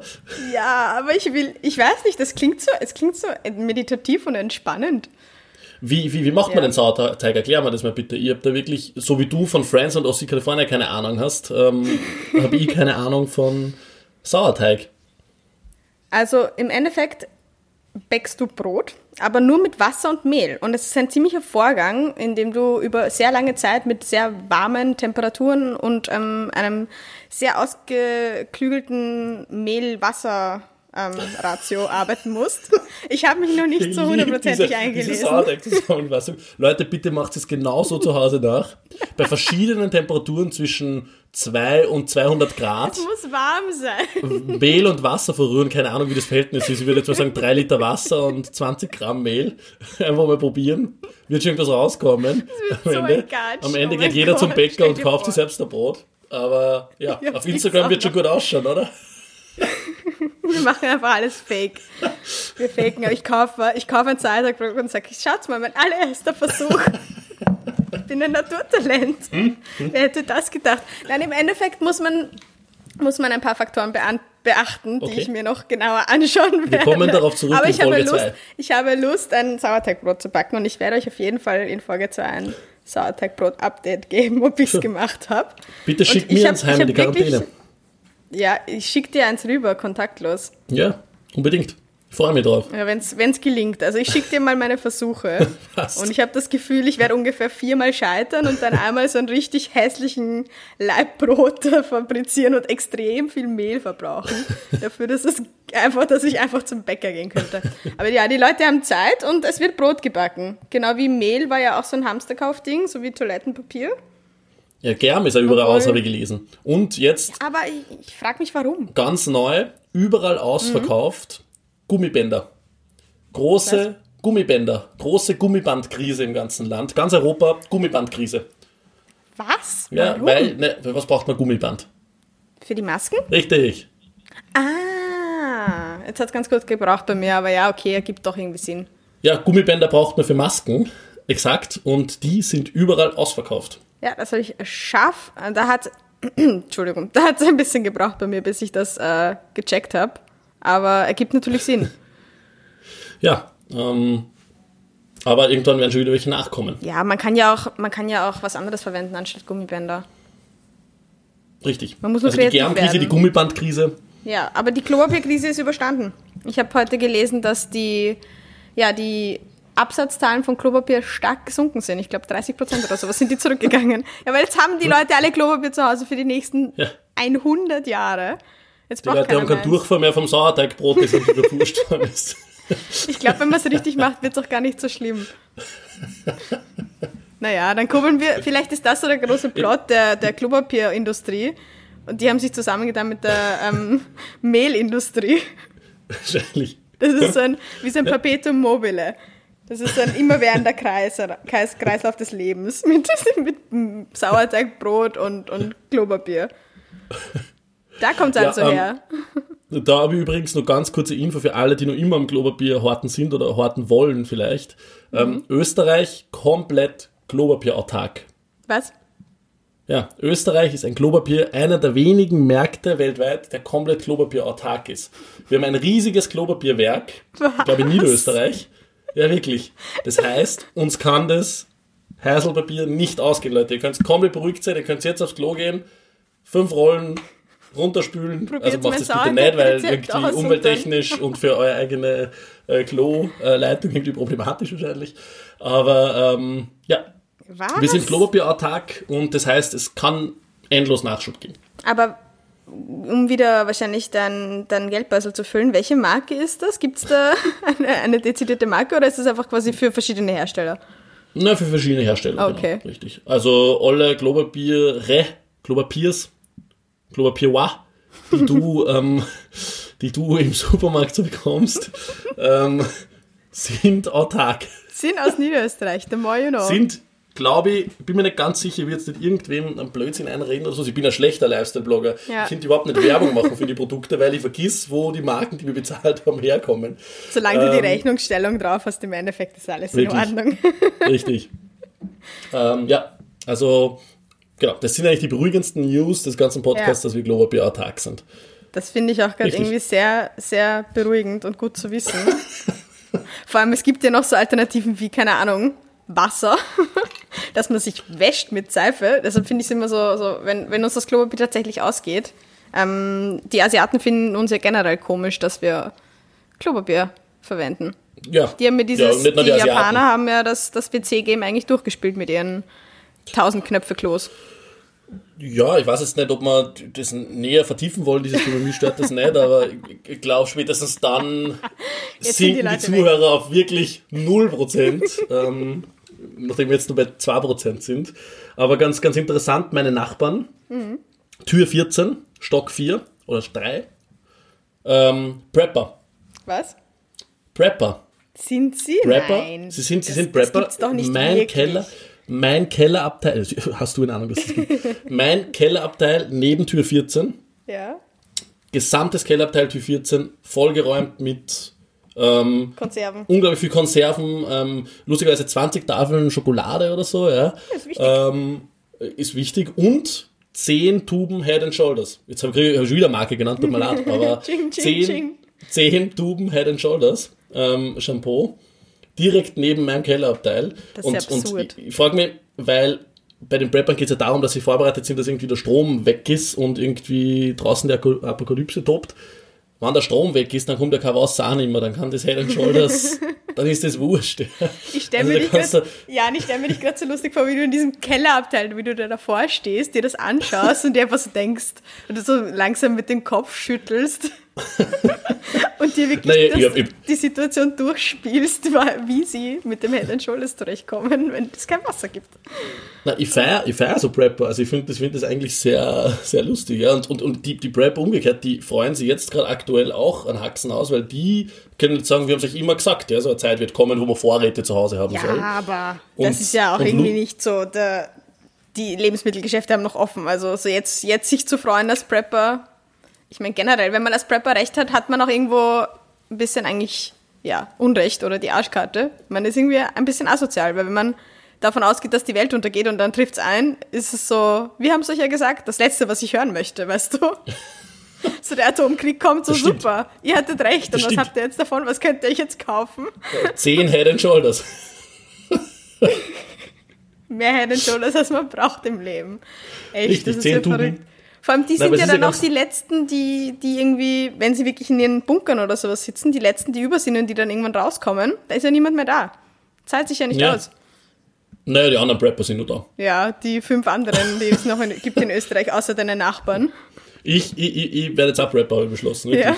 Ja, aber ich will, ich weiß nicht, das klingt so, es klingt so meditativ und entspannend. Wie, wie, wie macht man Ja. den Sauerteig? Erklär mir das mal bitte. Ich habe da wirklich, so wie du von Friends und Ossi California keine Ahnung hast, ähm, habe ich keine Ahnung von Sauerteig. Also im Endeffekt bäckst du Brot, aber nur mit Wasser und Mehl. Und es ist ein ziemlicher Vorgang, in dem du über sehr lange Zeit mit sehr warmen Temperaturen und ähm, einem sehr ausgeklügelten Mehl-Wasser-Ratio arbeiten musst. Ich habe mich noch nicht so hundertprozentig diese, Diese eingelesen. Sauerteig-Zusammenfassung. Leute, bitte macht es genauso zu Hause nach. Bei verschiedenen Temperaturen zwischen 2 und 200 Grad. Es muss warm sein. Mehl und Wasser verrühren, keine Ahnung, wie das Verhältnis ist. Ich würde jetzt mal sagen, 3 Liter Wasser und 20 Gramm Mehl. Einfach mal probieren. Wird schon irgendwas rauskommen. wird Am so Ende, ein Gatsch. am Ende Oh geht jeder zum Gott, Bäcker stell und kauft vor. sich selbst ein Brot. Aber ja, Ja, auf Instagram wird schon noch. gut ausschauen, oder? Wir machen einfach alles fake. Wir faken. Aber ich kaufe, ich kaufe ein Sauerteigbrot und sage, schaut mal, mein allererster Versuch. Ich bin ein Naturtalent. Hm? Wer hätte das gedacht? Nein, im Endeffekt muss man, muss man ein paar Faktoren beachten, die Okay. ich mir noch genauer anschauen werde. kommen darauf zurück Aber in ich habe Folge Lust, zwei. ich habe Lust, ein Sauerteigbrot zu backen und ich werde euch auf jeden Fall in Folge 2 ein Sauerteigbrot-Update geben, ob ich es gemacht habe. Bitte Und schick ich mir ins Heim in die hab wirklich- Quarantäne. Ja, ich schicke dir eins rüber, kontaktlos. Ja, unbedingt. Ich freue mich drauf. Ja, wenn es gelingt. Also ich schicke dir mal meine Versuche. Und ich habe das Gefühl, ich werde ungefähr viermal scheitern und dann einmal so einen richtig hässlichen Leibbrot fabrizieren und extrem viel Mehl verbrauchen. Dafür, dass, es einfach, dass ich einfach zum Bäcker gehen könnte. Aber ja, die Leute haben Zeit und es wird Brot gebacken. Genau wie Mehl war ja auch so ein Hamsterkaufding, so wie Toilettenpapier. Ja, Germ ist ja überall Obwohl- aus, habe ich gelesen. Und jetzt Aber ich, ich frage mich, warum. ganz neu, überall ausverkauft, Gummibänder. Große Gummibänder. Große Gummibandkrise im ganzen Land. Ganz Europa, Gummibandkrise. Was? Ja, warum? weil, ne, für was braucht man Gummiband? Für die Masken? Richtig. Ah, jetzt hat es ganz kurz gebraucht bei mir, aber ja, okay, ergibt doch irgendwie Sinn. Ja, Gummibänder braucht man für Masken. Exakt. Und die sind überall ausverkauft. Ja, das habe ich scharf. äh, Da hat, Entschuldigung, da hat es ein bisschen gebraucht bei mir, bis ich das äh, gecheckt habe. Aber ergibt natürlich Sinn. Ja, ähm, aber irgendwann werden schon wieder welche nachkommen. Ja, man kann ja auch, man kann ja auch was anderes verwenden anstatt Gummibänder. Richtig. Man muss nur also die Germkrise, die Gummibandkrise. Ja, aber die Klopapierkrise ist überstanden. Ich habe heute gelesen, dass die, ja, die Absatzzahlen von Klopapier stark gesunken sind. Ich glaube 30 Prozent oder sowas sind die zurückgegangen. Ja, weil jetzt haben die Leute alle Klopapier zu Hause für die nächsten Ja. 100 Jahre. Jetzt Die Leute haben keinen. Durchfall mehr vom Sauerteigbrot, das ihnen überpusht worden ist. Ich glaube, wenn man es richtig macht, wird es auch gar nicht so schlimm. Naja, dann kurbeln wir, vielleicht ist das so der große Plot der, der Klopapierindustrie. Und die haben sich zusammengetan mit der ähm, Mehlindustrie. Wahrscheinlich. Das ist so ein, wie so ein Perpetuum mobile. Das ist so ein immerwährender Kreis, Kreis, Kreislauf des Lebens mit, mit Sauerteigbrot und, und Klopapier. Da kommt es Ja, also ähm, her. Da habe ich übrigens noch ganz kurze Info für alle, die noch immer am Klopapier horten sind oder horten wollen vielleicht. Mhm. Ähm, Österreich komplett Klopapierautark. Was? Ja, Österreich ist ein Klopapier, einer der wenigen Märkte weltweit, der komplett Klopapierautark ist. Wir haben ein riesiges Klopapierwerk, ich glaube in? Niederösterreich. Ja, wirklich. Das heißt, uns kann das Heiselpapier nicht ausgehen, Leute. Ihr könnt komplett beruhigt sein, ihr könnt jetzt aufs Klo gehen, fünf Rollen runterspülen. Probiert's also macht das bitte nicht, weil irgendwie umwelttechnisch und für eure eigene äh, Klo-Leitung irgendwie problematisch wahrscheinlich. Aber ähm, ja, Was? wir sind Klopapierautark und das heißt, es kann endlos Nachschub geben. Aber um wieder wahrscheinlich dein, dein Geldbeutel zu füllen, welche Marke ist das? Gibt es da eine, eine dezidierte Marke oder ist das einfach quasi für verschiedene Hersteller? Na, für verschiedene Hersteller. Okay. Genau, richtig. Also alle Klopapiere, Klopapiers, Klopapierwa, die du, ähm, die du im Supermarkt so bekommst, ähm, sind autark. Sind aus Niederösterreich, the more you know. Sind, glaube ich, bin mir nicht ganz sicher, ich will jetzt nicht irgendwem einen Blödsinn einreden oder so. Ich bin ein schlechter Lifestyle-Blogger. Ja. Ich kann überhaupt nicht Werbung machen für die Produkte, weil ich vergiss, wo die Marken, die wir bezahlt haben, herkommen. Solange du die ähm, Rechnungsstellung drauf hast, im Endeffekt ist alles Wirklich. in Ordnung. Richtig. ähm, ja, also genau, das sind eigentlich die beruhigendsten News des ganzen Podcasts, Ja. dass wir Globabier autark sind. Das finde ich auch gerade irgendwie sehr, sehr beruhigend und gut zu wissen. Vor allem, es gibt ja noch so Alternativen wie, keine Ahnung, Wasser, dass man sich wäscht mit Seife. Deshalb finde ich es immer so, so wenn, wenn uns das Klopapier tatsächlich ausgeht. Ähm, die Asiaten finden uns ja generell komisch, dass wir Klopapier verwenden. Ja, Die haben mir dieses, ja, die, die. Japaner haben ja das, das PC-Game eigentlich durchgespielt mit ihren 1000 Knöpfe-Klos. Ja, ich weiß jetzt nicht, ob wir das näher vertiefen wollen, dieses Thema, mich stört das nicht, aber ich- glaube spätestens dann die sinken die, Leute Zuhörer auf wirklich 0%, ähm, nachdem wir jetzt nur bei 2% sind. Aber ganz, ganz interessant, meine Nachbarn, Mhm. Tür 14, Stock 4 oder 3, ähm, Prepper. Was? Prepper. Sind sie? Prepper. Nein. Sie sind, sie das, sind Prepper. Das gibt's doch nicht mein wirklich. Keller, mein Kellerabteil, hast du eine Ahnung, was das gibt? mein Kellerabteil neben Tür 14, Ja, gesamtes Kellerabteil Tür 14, vollgeräumt mit ähm, Konserven. unglaublich viel Konserven, ähm, lustigerweise 20 Tafeln Schokolade oder so, ja. ist wichtig. Ähm, ist wichtig und 10 Tuben Head and Shoulders. Jetzt habe ich, hab ich wieder Marke genannt, tut mir leid, aber Ching, ching, 10, ching. 10 Tuben Head and Shoulders ähm, Shampoo direkt neben meinem Kellerabteil. Das ist und, ja und absurd. ich, ich frage mich, weil bei den Preppern geht es ja darum, dass sie vorbereitet sind, dass irgendwie der Strom weg ist und irgendwie draußen der Apokalypse tobt. Wenn der Strom weg ist, dann kommt ja kein Wasser auch nicht mehr, dann kann das Head and Shoulders, dann ist das wurscht. Ich stelle Also mir, da grad- ja, ich stell mir dich gerade so lustig vor, wie du in diesem Kellerabteil, wie du da davor stehst, dir das anschaust und dir einfach so denkst und du so langsam mit dem Kopf schüttelst und dir wirklich Naja, ich hab- ich- die Situation durchspielst, wie sie mit dem Head and Shoulders zurechtkommen, wenn es kein Wasser gibt. Na, ich feiere ich feier so Prepper. Also ich finde das, find das eigentlich sehr, sehr lustig. Ja. Und, und, und die, die Prepper umgekehrt, die freuen sich jetzt gerade aktuell auch an Haxen aus, weil die können jetzt sagen, wir haben es euch immer gesagt, ja, so eine Zeit wird kommen, wo man Vorräte zu Hause haben Ja, soll. aber Und- das ist ja auch irgendwie nicht so. Der, die Lebensmittelgeschäfte haben noch offen. Also so jetzt, jetzt sich zu freuen als Prepper, ich meine generell, wenn man als Prepper recht hat, hat man auch irgendwo ein bisschen eigentlich, ja, Unrecht oder die Arschkarte. Man ist irgendwie ein bisschen asozial, weil wenn man davon ausgeht, dass die Welt untergeht und dann trifft's ein, ist es so, wir haben es euch ja gesagt, das Letzte, was ich hören möchte, weißt du? So der Atomkrieg kommt, so super. Ihr hattet recht. Das und was stimmt. habt ihr jetzt davon? Was könnt ihr euch jetzt kaufen? Zehn Head and Shoulders. mehr Head and Shoulders, als man braucht im Leben. Echt, Richtig, das ist zehn ja verrückt. Vor allem, die Nein, sind aber ja dann ja auch die Letzten, die, die irgendwie, wenn sie wirklich in ihren Bunkern oder sowas sitzen, die Letzten, die über sind und die dann irgendwann rauskommen, da ist ja niemand mehr da. Zahlt sich ja nicht Ja. aus. Naja, die anderen Prepper sind nur da. Ja, die fünf anderen, die es noch in, gibt in Österreich, außer deine Nachbarn. Ich, ich, ich, ich werde jetzt auch Prepper, habe ich beschlossen. Wirklich. Ja.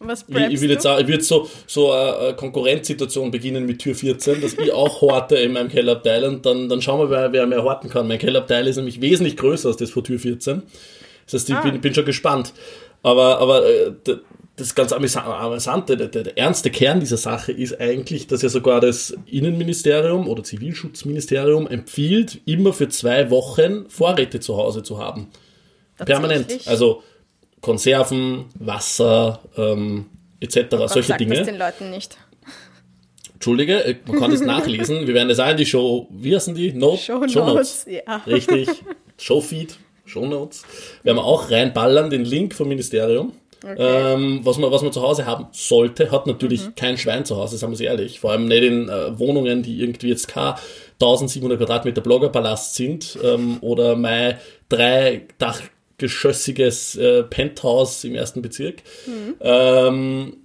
Was Ich, ich will jetzt auch, ich will jetzt so, so eine eine Konkurrenzsituation beginnen mit Tür 14, dass ich auch horte in meinem Kellerabteil und dann, dann schauen wir, wer, wer mehr horten kann. Mein Kellerabteil ist nämlich wesentlich größer als das von Tür 14. Das heißt, ich Ah. bin, bin schon gespannt. Aber, aber äh, das ganz amüsa- amüsante, der, der, ernste Kern dieser Sache ist eigentlich, dass ja sogar das Innenministerium oder Zivilschutzministerium empfiehlt, immer für zwei Wochen Vorräte zu Hause zu haben. Permanent. Also Konserven, Wasser, ähm, etc. Gott solche sagt Dinge. das den Leuten nicht. Entschuldige, äh, man kann das nachlesen. Wir werden das auch in die Show, wie heißen die? Note? Show Notes, ja. Richtig. Showfeed, Show Notes. Werden wir auch reinballern, den Link vom Ministerium. Ähm, was, man, was man zu Hause haben sollte, hat natürlich Mhm. kein Schwein zu Hause, sagen wir es ehrlich. Vor allem nicht in äh, Wohnungen, die irgendwie jetzt kein 1700 Quadratmeter Bloggerpalast sind ähm, oder mein drei Dach eingeschossiges äh, Penthouse im ersten Bezirk. Ähm,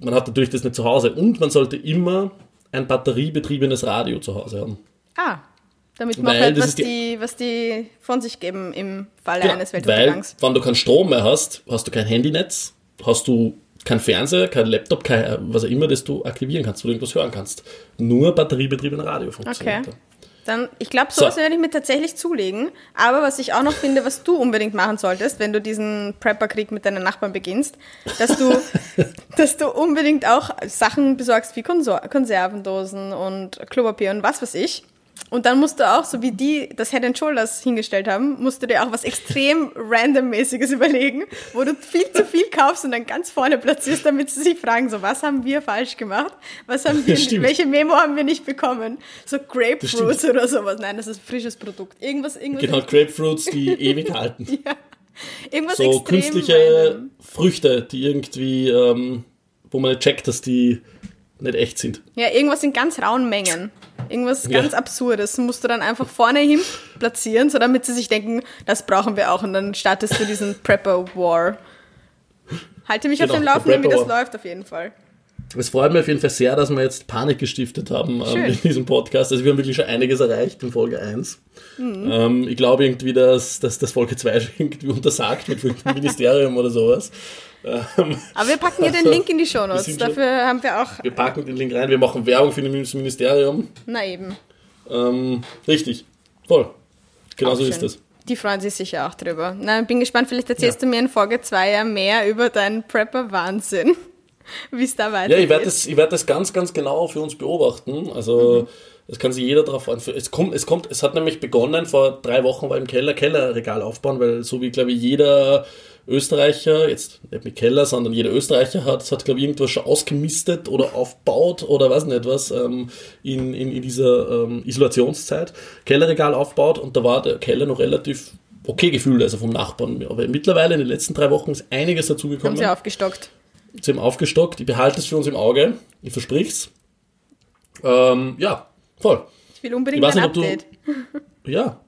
man hat natürlich das nicht zu Hause und man sollte immer ein batteriebetriebenes Radio zu Hause haben. Ah, damit man Weil halt, was die- die, was die von sich geben im Falle Genau, eines weil, Weltuntergangs. wenn du keinen Strom mehr hast, hast du kein Handynetz, hast du kein Fernseher, kein Laptop, kein, was auch immer, das du aktivieren kannst, wo du irgendwas hören kannst. Nur batteriebetriebenes Radio funktioniert. Okay. da. Dann, ich glaube, sowas So. werde ich mir tatsächlich zulegen. Aber was ich auch noch finde, was du unbedingt machen solltest, wenn du diesen Prepper-Krieg mit deinen Nachbarn beginnst, dass du, dass du unbedingt auch Sachen besorgst wie Konservendosen und Klopapier und was weiß ich. Und dann musst du auch, so wie die das Head and Shoulders hingestellt haben, musst du dir auch was extrem randommäßiges überlegen, wo du viel zu viel kaufst und dann ganz vorne platzierst, damit sie sich fragen, so was haben wir falsch gemacht? Was haben wir, Stimmt. welche Memo haben wir nicht bekommen? So Grapefruits oder sowas. Nein, das ist ein frisches Produkt. Irgendwas, irgendwas, Genau, Grapefruits, die ewig halten. irgendwas So künstliche random. Früchte, die irgendwie, ähm, wo man nicht checkt, dass die nicht echt sind. Ja, irgendwas in ganz rauen Mengen. Irgendwas Ja. ganz Absurdes musst du dann einfach vorne hin platzieren, so damit sie sich denken, das brauchen wir auch. Und dann startest du diesen Prepper War. Halte mich Genau, auf dem Laufenden, wie das War. läuft auf jeden Fall. Es freut mich auf jeden Fall sehr, dass wir jetzt Panik gestiftet haben ähm, in diesem Podcast. Also wir haben wirklich schon einiges erreicht in Folge 1. Mhm. Ähm, ich glaube irgendwie, dass, dass das Folge 2 schon irgendwie untersagt wird vom Ministerium oder sowas. Ähm, Aber wir packen hier den Also, Link in die Show wir Notes. sind schon- Dafür haben wir auch, wir packen den Link rein, wir machen Werbung für das Ministerium. na eben. Ähm, richtig, voll. Genau so Auch ist schön. das. Die freuen sich sicher auch drüber. Na, bin gespannt, vielleicht erzählst Ja. du mir in Folge 2 ja mehr über deinen Prepper-Wahnsinn. Wie es da weitergeht. Ja, ich werde das, ich werd das ganz, ganz genau für uns beobachten. Also, es kann sich jeder darauf anfühlen. Es kommt, es kommt, es hat nämlich begonnen, vor drei Wochen war im Keller Kellerregal aufbauen, weil so wie, glaube ich, jeder Österreicher, jetzt nicht mit Keller, sondern jeder Österreicher hat, hat glaube ich, irgendwas schon ausgemistet oder aufbaut oder weiß nicht was ähm, in, in, in dieser ähm, Isolationszeit. Kellerregal aufbaut und da war der Keller noch relativ okay gefühlt, also vom Nachbarn. Aber mittlerweile in den letzten drei Wochen ist einiges haben dazugekommen. sie aufgestockt. Sie haben aufgestockt. Ich behalte es für uns im Auge. Ich versprich's. Ähm, ja, voll. Ich will unbedingt Ich ein nicht, ob du- Update. Ja.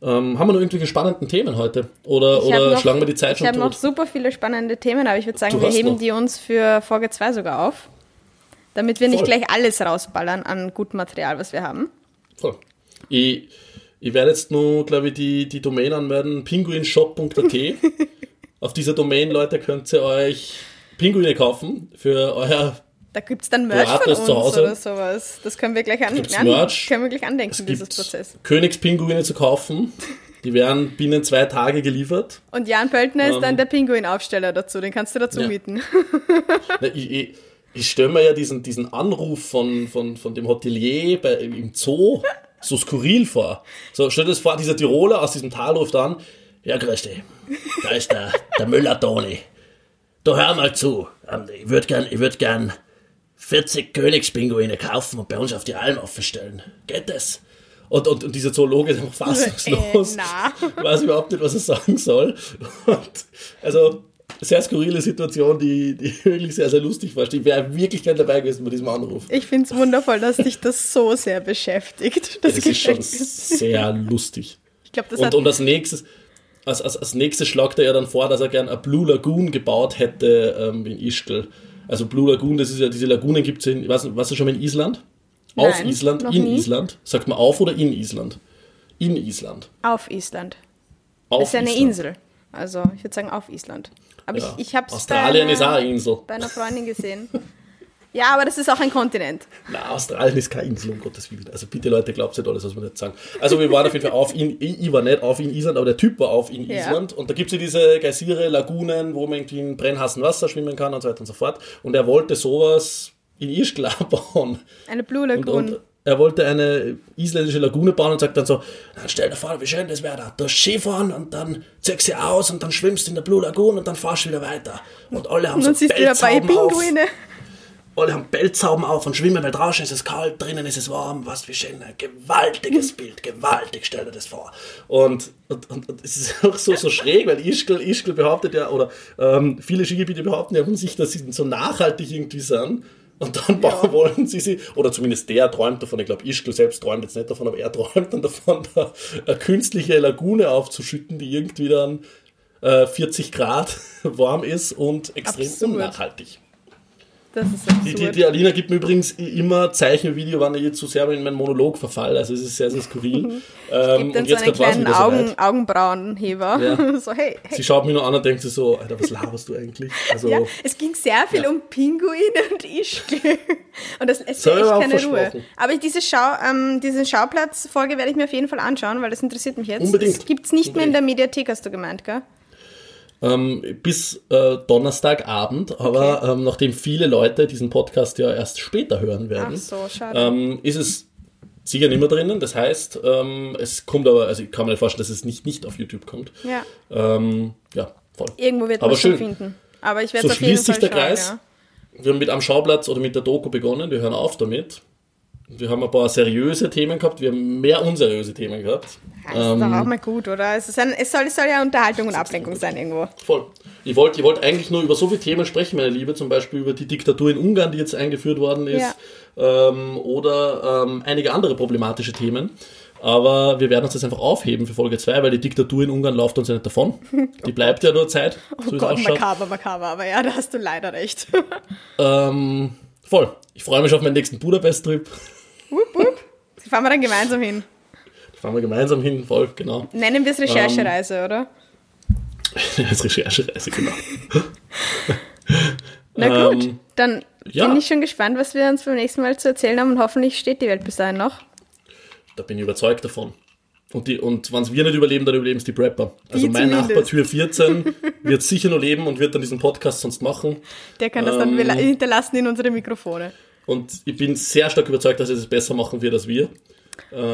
Ähm, haben wir noch irgendwelche spannenden Themen heute? Oder, Ich oder noch- schlagen wir die Zeit Ich schon habe noch super viele spannende Themen, aber ich würde sagen, wir heben noch. die uns für Folge 2 sogar auf. Damit wir nicht Voll. gleich alles rausballern an gutem Material, was wir haben. Voll. Ich, ich werde jetzt nur, glaube ich, die, die Domain anmelden, pinguinshop.at. Auf dieser Domain, Leute, könnt ihr euch Pinguine kaufen für euer Da gibt es dann Merch von uns oder sowas. Das können wir gleich, an, an, können wir gleich andenken, Es dieses Prozess. Königspinguine zu kaufen. Die werden binnen zwei Tage geliefert. Und Jan Pöltner ist Ähm. dann der Pinguinaufsteller dazu, den kannst du dazu Ja. mieten. Na, ich, ich, ich stelle mir ja diesen, diesen Anruf von, von, von dem Hotelier bei, im Zoo so skurril vor. So, stell dir das vor, dieser Tiroler aus diesem Tal ruft an, ja, grüß dich, da ist der, der Müller-Toni. Du hör mal zu, ähm, ich würde gern, ich würd gern 40 Königspinguine kaufen und bei uns auf die Alm aufstellen. Geht das? Und, und, und dieser Zoologe ist einfach fassungslos. Äh. Weiß überhaupt nicht, was er sagen soll. Und, also, sehr skurrile Situation, die, die wirklich sehr, sehr lustig war. Ich wäre wirklich gern dabei gewesen bei diesem Anruf. Ich finde es wundervoll, dass dich das so sehr beschäftigt. Das, Das ist schon sehr lustig. Ich glaube, das Und, hat und als nächstes, als, als, als nächstes schlagt er ja dann vor, dass er gern eine Blue Lagoon gebaut hätte ähm, in Ischgl. Also Blue Lagoon, das ist ja, diese Lagunen gibt es in, nicht, warst du schon mal in Island? Auf Nein, Island, noch in nie. Island. Sagt man auf oder in Island? In Island. auf Island. Auf Das ist ja eine Island. Insel. Also, ich würde sagen auf Island. Aber Ja. ich, ich habe Australien ist auch eine Insel. bei einer Freundin gesehen. Ja, aber das ist auch ein Kontinent. Na, Australien ist keine Insel, um Gottes Willen. Also bitte Leute, glaubt nicht alles, was wir nicht sagen. Also wir waren auf jeden Fall auf in, ich war nicht auf in Island, aber der Typ war auf in Ja. Island. Und da gibt es ja diese Geysire, Lagunen, wo man irgendwie in brennheißem Wasser schwimmen kann und so weiter und so fort. Und er wollte sowas in Ischgl bauen. Eine Blue Lagoon. er wollte eine isländische Lagune bauen und sagt dann so, "Na, stell dir vor, wie schön das wäre da. Du Skifahren und dann ziehst sie aus und dann schwimmst du in der Blue Lagoon und dann fahrst du wieder weiter. Und alle haben und so dann siehst du ja bei Pelzhauben auf Pinguine. Alle haben Pelzhauben auf und schwimmen, weil draußen ist es kalt, drinnen ist es warm, was wie schön, ein gewaltiges Bild, gewaltig, stell dir das vor. Und, und, und, und es ist auch so, so schräg, weil Ischgl, Ischgl behauptet ja, oder ähm, viele Skigebiete behaupten ja von sich, dass sie so nachhaltig irgendwie sind. Und dann bauen wollen sie sie, oder zumindest der träumt davon, ich glaube, Ischgl selbst träumt jetzt nicht davon, aber er träumt dann davon, da eine künstliche Lagune aufzuschütten, die irgendwie dann äh, 40 Grad warm ist und extrem Absurd. unnachhaltig. Das ist Die, absurd. die, die Alina gibt mir übrigens immer Zeichen im Video, wann ich jetzt zu sehr in meinen Monolog verfalle. Also es ist sehr, sehr skurril. ähm, Gibt dann und so jetzt einen kleinen wieder Augen, soweit. Augenbrauenheber. Ja. so, hey, hey. Sie schaut mich nur an und denkt sich so, Alter, was laberst du eigentlich? Also, Ja, es ging sehr viel Ja. um Pinguine und Ischgl. Und das lässt ich echt keine Ruhe. Aber diese Schau, ähm, diese Schauplatz-Folge werde ich mir auf jeden Fall anschauen, weil das interessiert mich jetzt. Unbedingt. Das gibt es nicht mehr in Unbedingt. der Mediathek, hast du gemeint, gell? Ähm, bis äh, Donnerstagabend, aber ähm, nachdem viele Leute diesen Podcast ja erst später hören werden, so, ähm, ist es sicher nicht mehr drinnen. Das heißt, ähm, es kommt aber, also ich kann mir nicht vorstellen, dass es nicht, nicht auf YouTube kommt. Ja. Ähm, ja, voll. Irgendwo wird man es schon schön. finden. Aber ich werde So es auf jeden schließt sich Fall der schauen, Kreis. Ja. Wir haben mit am Schauplatz oder mit der Doku begonnen, wir hören auf damit. Wir haben ein paar seriöse Themen gehabt, wir haben mehr unseriöse Themen gehabt. Ja, Das ist Ähm, doch auch mal gut, oder? Es, ist ein, es, soll, es soll ja Unterhaltung und Ablenkung sein irgendwo. Voll. Ich wollte ich wollt eigentlich nur über so viele Themen sprechen, meine Liebe, zum Beispiel über die Diktatur in Ungarn, die jetzt eingeführt worden ist, ähm, oder ähm, einige andere problematische Themen. Aber wir werden uns das einfach aufheben für Folge 2, weil die Diktatur in Ungarn läuft uns ja nicht davon. Die bleibt ja nur Zeit, so Oh wie es Gott, makaber, makaber. Aber ja, da hast du leider recht. Ähm, voll. Ich freue mich auf meinen nächsten Budapest-Trip. Wupp, wupp. Sie fahren wir dann gemeinsam hin. Da fahren wir gemeinsam hin, voll, genau. Nennen wir es Recherchereise, oder? Als Recherchereise, genau. Na gut, Ähm, dann ja. bin ich schon gespannt, was wir uns beim nächsten Mal zu erzählen haben und hoffentlich steht die Welt bis dahin noch. Da bin ich überzeugt davon. Und, die, und wenn es wir nicht überleben, dann überleben es die Prepper. Also Die mein. Nachbar Tür 14 wird sicher noch leben und wird dann diesen Podcast sonst machen. Der kann das dann Ähm. hinterlassen in unsere Mikrofone. Und ich bin sehr stark überzeugt, dass er es besser machen wird als wir.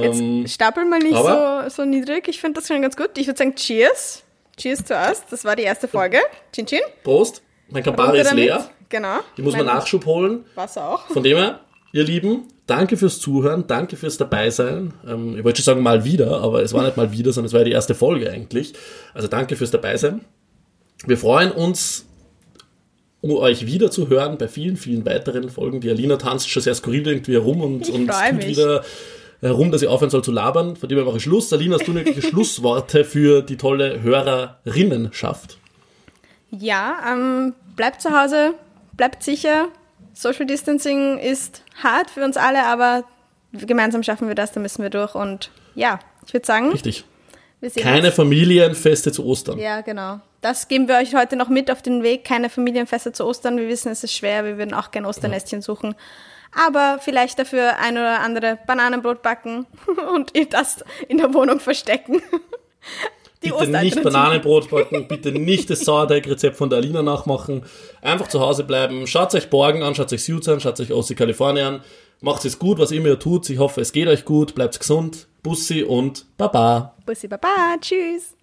Jetzt Ähm, stapel mal nicht aber- so, so niedrig. Ich finde das schon ganz gut. Ich würde sagen, Cheers. Cheers zuerst. Das war die erste Folge. Chin Chin. Prost, mein Campari ist leer. Genau. Ich muss mir Nachschub holen. Wasser auch. Von dem her, ihr Lieben, danke fürs Zuhören, danke fürs Dabeisein. Ähm, ich wollte schon sagen mal wieder, aber es war nicht mal wieder, sondern es war ja die erste Folge eigentlich. Also danke fürs Dabeisein. Wir freuen uns, um euch wieder zu hören bei vielen, vielen weiteren Folgen. Die Alina tanzt schon sehr skurril irgendwie herum und, und tut wieder herum, dass sie aufhören soll zu labern. Von dem her mache ich Schluss. Alina, hast du irgendwelche Schlussworte für die tolle Hörerinnenschaft? Ja, ähm, bleibt zu Hause, bleibt sicher. Social Distancing ist hart für uns alle, aber gemeinsam schaffen wir das, da müssen wir durch. Und ja, ich würde sagen, Richtig. Keine uns. Familienfeste zu Ostern. Ja, genau. Das geben wir euch heute noch mit auf den Weg. Keine Familienfeste zu Ostern. Wir wissen, es ist schwer. Wir würden auch gerne Osternestchen suchen. Aber vielleicht dafür ein oder andere Bananenbrot backen und das in der Wohnung verstecken. Die Bitte nicht. Bananenbrot backen, bitte nicht das Sauerteig-Rezept von der Alina nachmachen. Einfach zu Hause bleiben. Schaut euch Borgen an, schaut euch Suits an, schaut euch Ossi Kalifornien an. Macht es gut, was immer ihr tut. Ich hoffe, es geht euch gut. Bleibt gesund. Bussi und Baba. Bussi Baba. Tschüss.